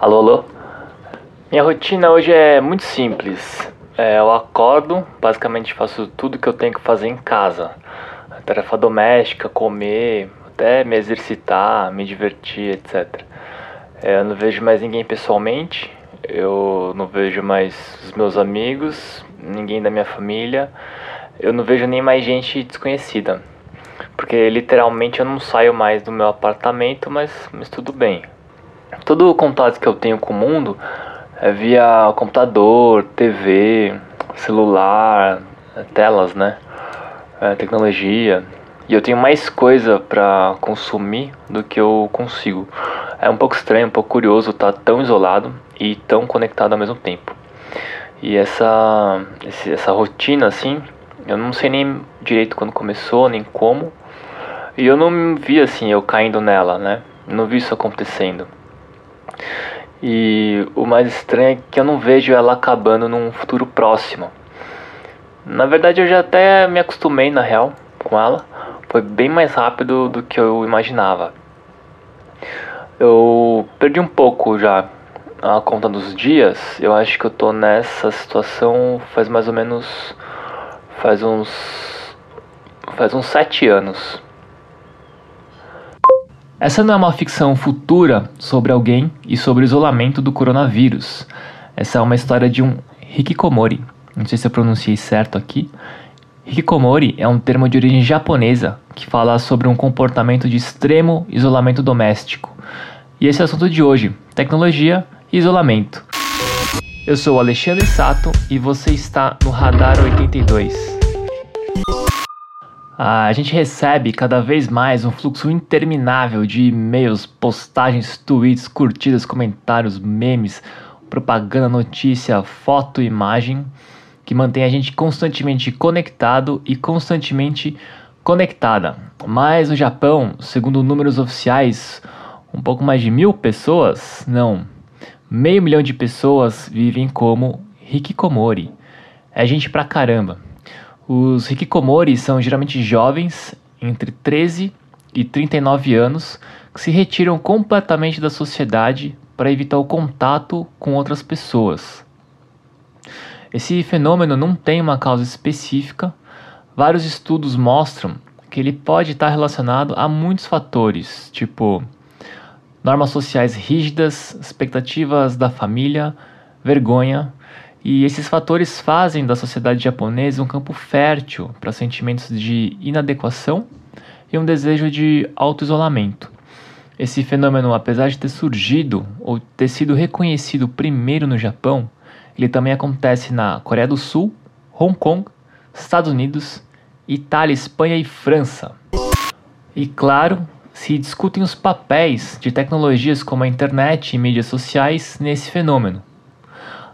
Alô, alô? Minha rotina hoje é muito simples. É, eu acordo, basicamente faço tudo que eu tenho que fazer em casa. Tarefa doméstica, comer, até me exercitar, me divertir, etc. É, eu não vejo mais ninguém pessoalmente, eu não vejo mais os meus amigos, ninguém da minha família, eu não vejo nem mais gente desconhecida. Porque literalmente eu não saio mais do meu apartamento, mas, mas tudo bem. Todo o contato que eu tenho com o mundo é via computador, TV, celular, telas, né? É, tecnologia. E eu tenho mais coisa para consumir do que eu consigo. É um pouco estranho, um pouco curioso estar tão isolado e tão conectado ao mesmo tempo. E essa, essa rotina, assim, eu não sei nem direito quando começou, nem como. E eu não vi, assim, eu caindo nela, né? Não vi isso acontecendo. E o mais estranho é que eu não vejo ela acabando num futuro próximo. Na verdade, eu já até me acostumei, na real, com ela foi bem mais rápido do que eu imaginava. Eu perdi um pouco já a conta dos dias. Eu acho que eu tô nessa situação faz mais ou menos faz uns faz uns sete anos. Essa não é uma ficção futura sobre alguém e sobre o isolamento do coronavírus. Essa é uma história de um hikikomori. Não sei se eu pronunciei certo aqui, Hikikomori é um termo de origem japonesa que fala sobre um comportamento de extremo isolamento doméstico. E esse é o assunto de hoje: tecnologia e isolamento. Eu sou Alexandre Sato e você está no Radar 82. A gente recebe cada vez mais um fluxo interminável de e-mails, postagens, tweets, curtidas, comentários, memes, propaganda, notícia, foto, imagem que mantém a gente constantemente conectado e constantemente conectada. Mas no Japão, segundo números oficiais, um pouco mais de mil pessoas, não, meio milhão de pessoas vivem como hikikomori. É gente pra caramba. Os hikikomori são geralmente jovens entre 13 e 39 anos que se retiram completamente da sociedade para evitar o contato com outras pessoas. Esse fenômeno não tem uma causa específica. Vários estudos mostram que ele pode estar relacionado a muitos fatores, tipo normas sociais rígidas, expectativas da família, vergonha, e esses fatores fazem da sociedade japonesa um campo fértil para sentimentos de inadequação e um desejo de auto-isolamento. Esse fenômeno, apesar de ter surgido ou ter sido reconhecido primeiro no Japão, ele também acontece na Coreia do Sul, Hong Kong, Estados Unidos, Itália, Espanha e França. E claro, se discutem os papéis de tecnologias como a internet e mídias sociais nesse fenômeno.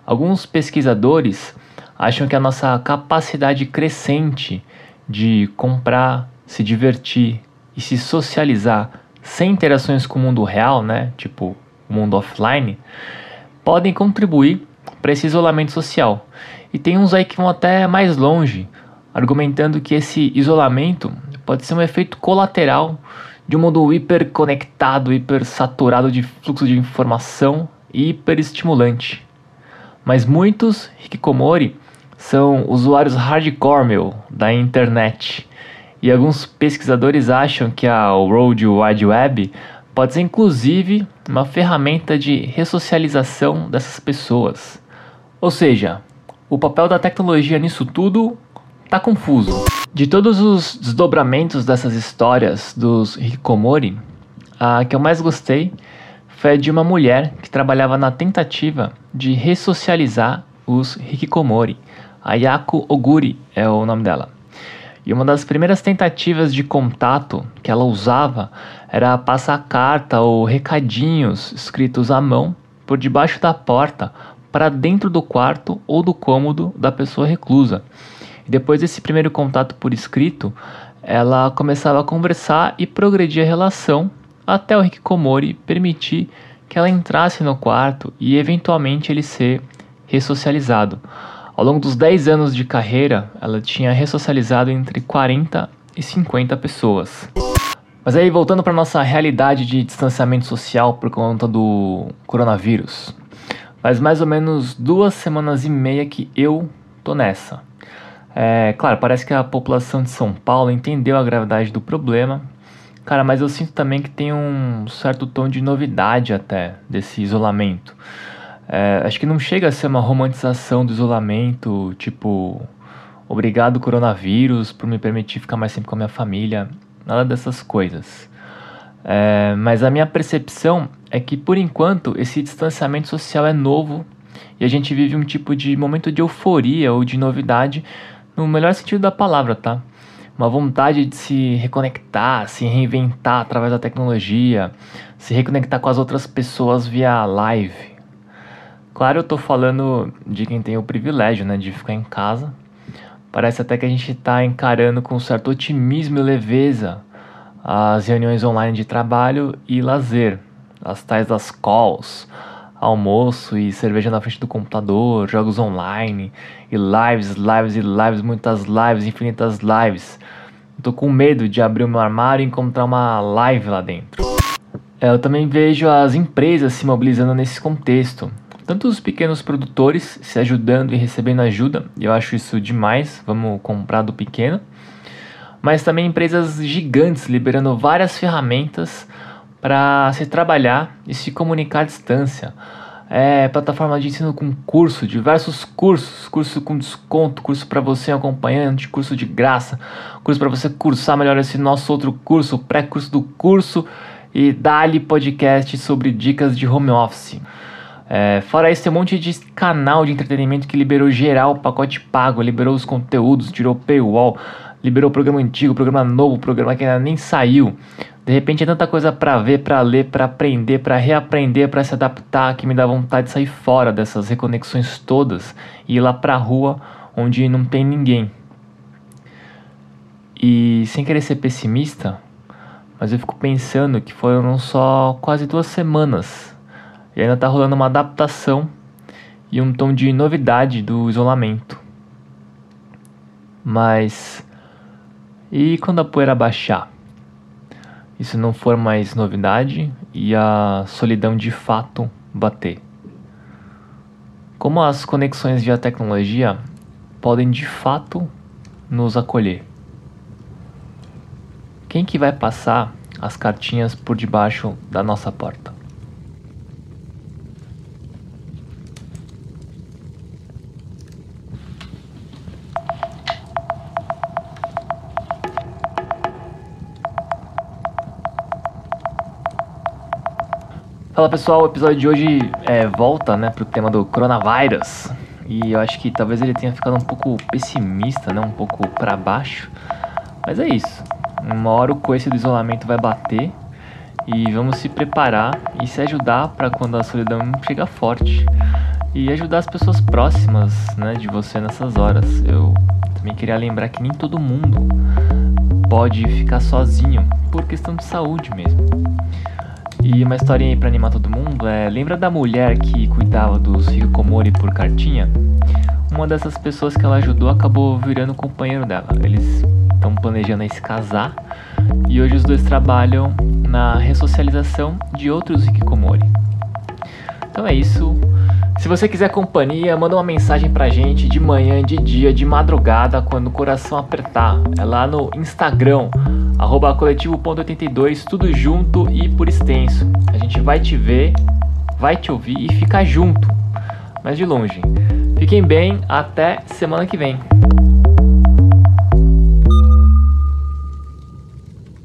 Alguns pesquisadores acham que a nossa capacidade crescente de comprar, se divertir e se socializar sem interações com o mundo real, né, tipo o mundo offline, podem contribuir para esse isolamento social. E tem uns aí que vão até mais longe, argumentando que esse isolamento pode ser um efeito colateral de um mundo hiperconectado, hipersaturado de fluxo de informação e hiperestimulante. Mas muitos hikikomori são usuários hardcore meu, da internet. E alguns pesquisadores acham que a World Wide Web pode ser inclusive uma ferramenta de ressocialização dessas pessoas. Ou seja, o papel da tecnologia nisso tudo tá confuso. De todos os desdobramentos dessas histórias dos hikikomori, a que eu mais gostei foi a de uma mulher que trabalhava na tentativa de ressocializar os hikikomori. A Yako Oguri é o nome dela. E uma das primeiras tentativas de contato que ela usava era passar carta ou recadinhos escritos à mão por debaixo da porta para dentro do quarto ou do cômodo da pessoa reclusa. E depois desse primeiro contato por escrito, ela começava a conversar e progredir a relação até o Hikikomori permitir que ela entrasse no quarto e eventualmente ele ser ressocializado. Ao longo dos 10 anos de carreira, ela tinha ressocializado entre 40 e 50 pessoas. Mas aí, voltando para nossa realidade de distanciamento social por conta do coronavírus. Faz mais ou menos duas semanas e meia que eu tô nessa. É, claro, parece que a população de São Paulo entendeu a gravidade do problema. Cara, mas eu sinto também que tem um certo tom de novidade até desse isolamento. É, acho que não chega a ser uma romantização do isolamento, tipo, obrigado coronavírus por me permitir ficar mais tempo com a minha família, nada dessas coisas. É, mas a minha percepção é que por enquanto esse distanciamento social é novo e a gente vive um tipo de momento de euforia ou de novidade no melhor sentido da palavra, tá? Uma vontade de se reconectar, se reinventar através da tecnologia, se reconectar com as outras pessoas via live Claro, eu tô falando de quem tem o privilégio, né, de ficar em casa. Parece até que a gente está encarando com certo otimismo e leveza as reuniões online de trabalho e lazer, as tais das calls, almoço e cerveja na frente do computador, jogos online e lives, lives e lives, muitas lives, infinitas lives. Tô com medo de abrir o meu armário e encontrar uma live lá dentro. É, eu também vejo as empresas se mobilizando nesse contexto tanto os pequenos produtores se ajudando e recebendo ajuda, eu acho isso demais, vamos comprar do pequeno, mas também empresas gigantes liberando várias ferramentas para se trabalhar e se comunicar à distância. É, plataforma de ensino com curso, diversos cursos, curso com desconto, curso para você acompanhante, curso de graça, curso para você cursar melhor esse nosso outro curso, pré-curso do curso e dali podcast sobre dicas de home office. É, fora isso, tem um monte de canal de entretenimento que liberou geral o pacote pago, liberou os conteúdos, tirou paywall, liberou o programa antigo, programa novo, programa que ainda nem saiu. De repente é tanta coisa para ver, para ler, para aprender, para reaprender, para se adaptar, que me dá vontade de sair fora dessas reconexões todas e ir lá pra rua onde não tem ninguém. E sem querer ser pessimista, mas eu fico pensando que foram só quase duas semanas e ainda está rolando uma adaptação e um tom de novidade do isolamento. Mas e quando a poeira baixar? Isso não for mais novidade e a solidão de fato bater. Como as conexões via tecnologia podem de fato nos acolher? Quem que vai passar as cartinhas por debaixo da nossa porta? Fala pessoal, o episódio de hoje é, volta né, pro tema do coronavírus. E eu acho que talvez ele tenha ficado um pouco pessimista, né, um pouco para baixo. Mas é isso. Uma hora o coice do isolamento vai bater e vamos se preparar e se ajudar para quando a solidão chegar forte. E ajudar as pessoas próximas né, de você nessas horas. Eu também queria lembrar que nem todo mundo pode ficar sozinho por questão de saúde mesmo. E uma historinha aí pra animar todo mundo é: lembra da mulher que cuidava dos Hikikomori por cartinha? Uma dessas pessoas que ela ajudou acabou virando companheiro dela. Eles estão planejando aí se casar e hoje os dois trabalham na ressocialização de outros Hikikomori. Então é isso. Se você quiser companhia, manda uma mensagem pra gente de manhã, de dia, de madrugada, quando o coração apertar. É lá no Instagram, arroba coletivo.82, tudo junto e por extenso. A gente vai te ver, vai te ouvir e ficar junto, mas de longe. Fiquem bem, até semana que vem.